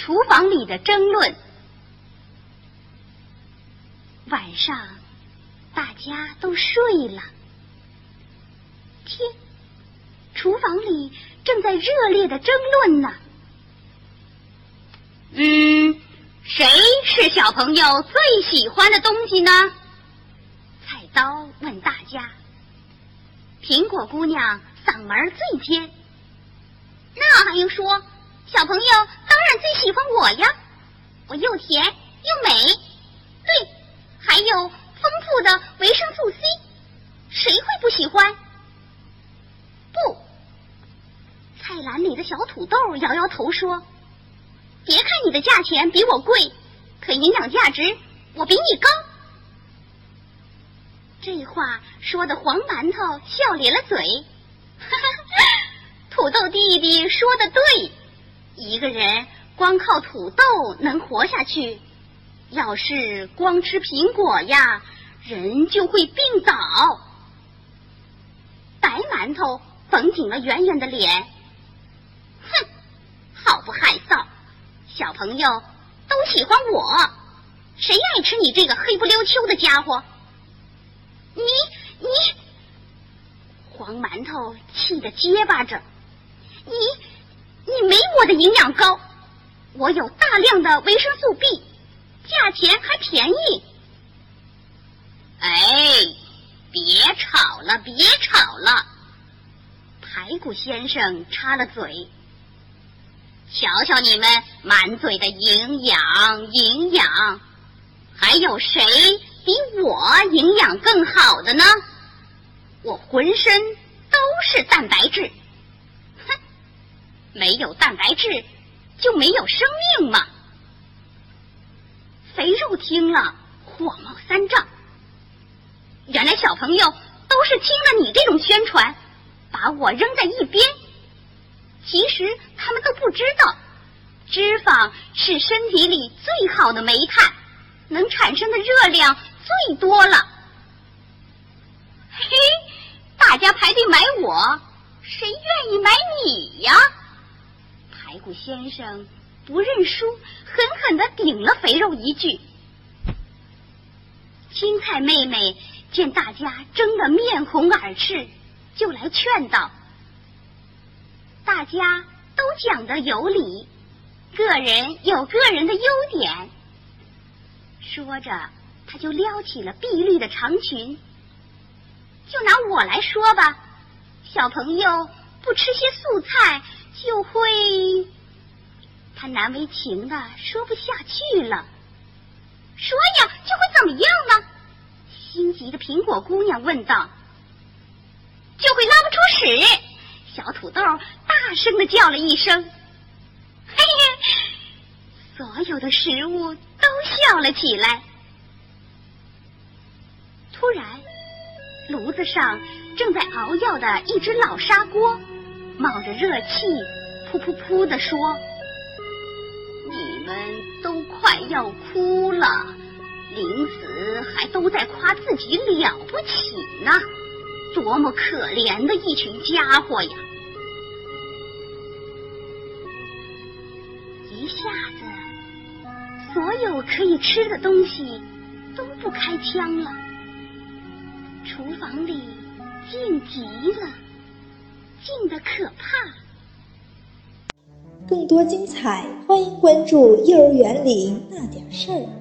厨房里的争论。晚上，大家都睡了。天，厨房里正在热烈的争论呢。嗯，谁是小朋友最喜欢的东西呢？菜刀问大家。苹果姑娘嗓门最尖。那还用说？小朋友然最喜欢我呀！我又甜又美，对，还有丰富的维生素 C，谁会不喜欢？不，菜篮里的小土豆摇摇头说：“别看你的价钱比我贵，可营养价值我比你高。”这话说的黄馒头笑咧了嘴，哈哈，土豆弟弟说的对，一个人光靠土豆能活下去，要是光吃苹果呀，人就会病倒。白馒头绷紧了圆圆的脸，哼，好不害臊，小朋友都喜欢我，谁爱吃你这个黑不溜秋的家伙？你你，黄馒头气得结巴着，你你没我的营养高，我有大量的维生素 B，价钱还便宜。哎，别吵了，别吵了！排骨先生插了嘴，瞧瞧你们满嘴的营养营养，还有谁？比我营养更好的呢？我浑身都是蛋白质，哼，没有蛋白质就没有生命吗！肥肉听了火冒三丈，原来小朋友都是听了你这种宣传，把我扔在一边。其实他们都不知道，脂肪是身体里最好的煤炭，能产生的热量。最多了，嘿，大家排队买我，谁愿意买你呀？排骨先生不认输，狠狠的顶了肥肉一句。青菜妹妹见大家争得面红耳赤，就来劝道：“大家都讲的有理，个人有个人的优点。”说着。他就撩起了碧绿的长裙。就拿我来说吧，小朋友不吃些素菜就会……他难为情的说不下去了。说呀，就会怎么样呢？心急的苹果姑娘问道。就会拉不出屎。小土豆大声的叫了一声。嘿嘿，所有的食物都笑了起来。突然，炉子上正在熬药的一只老砂锅冒着热气，噗噗噗的说：“你们都快要哭了，林子还都在夸自己了不起呢，多么可怜的一群家伙呀！”一下子，所有可以吃的东西都不开枪了。厨房里静极了，静的可怕。更多精彩，欢迎关注幼儿园里那点事儿。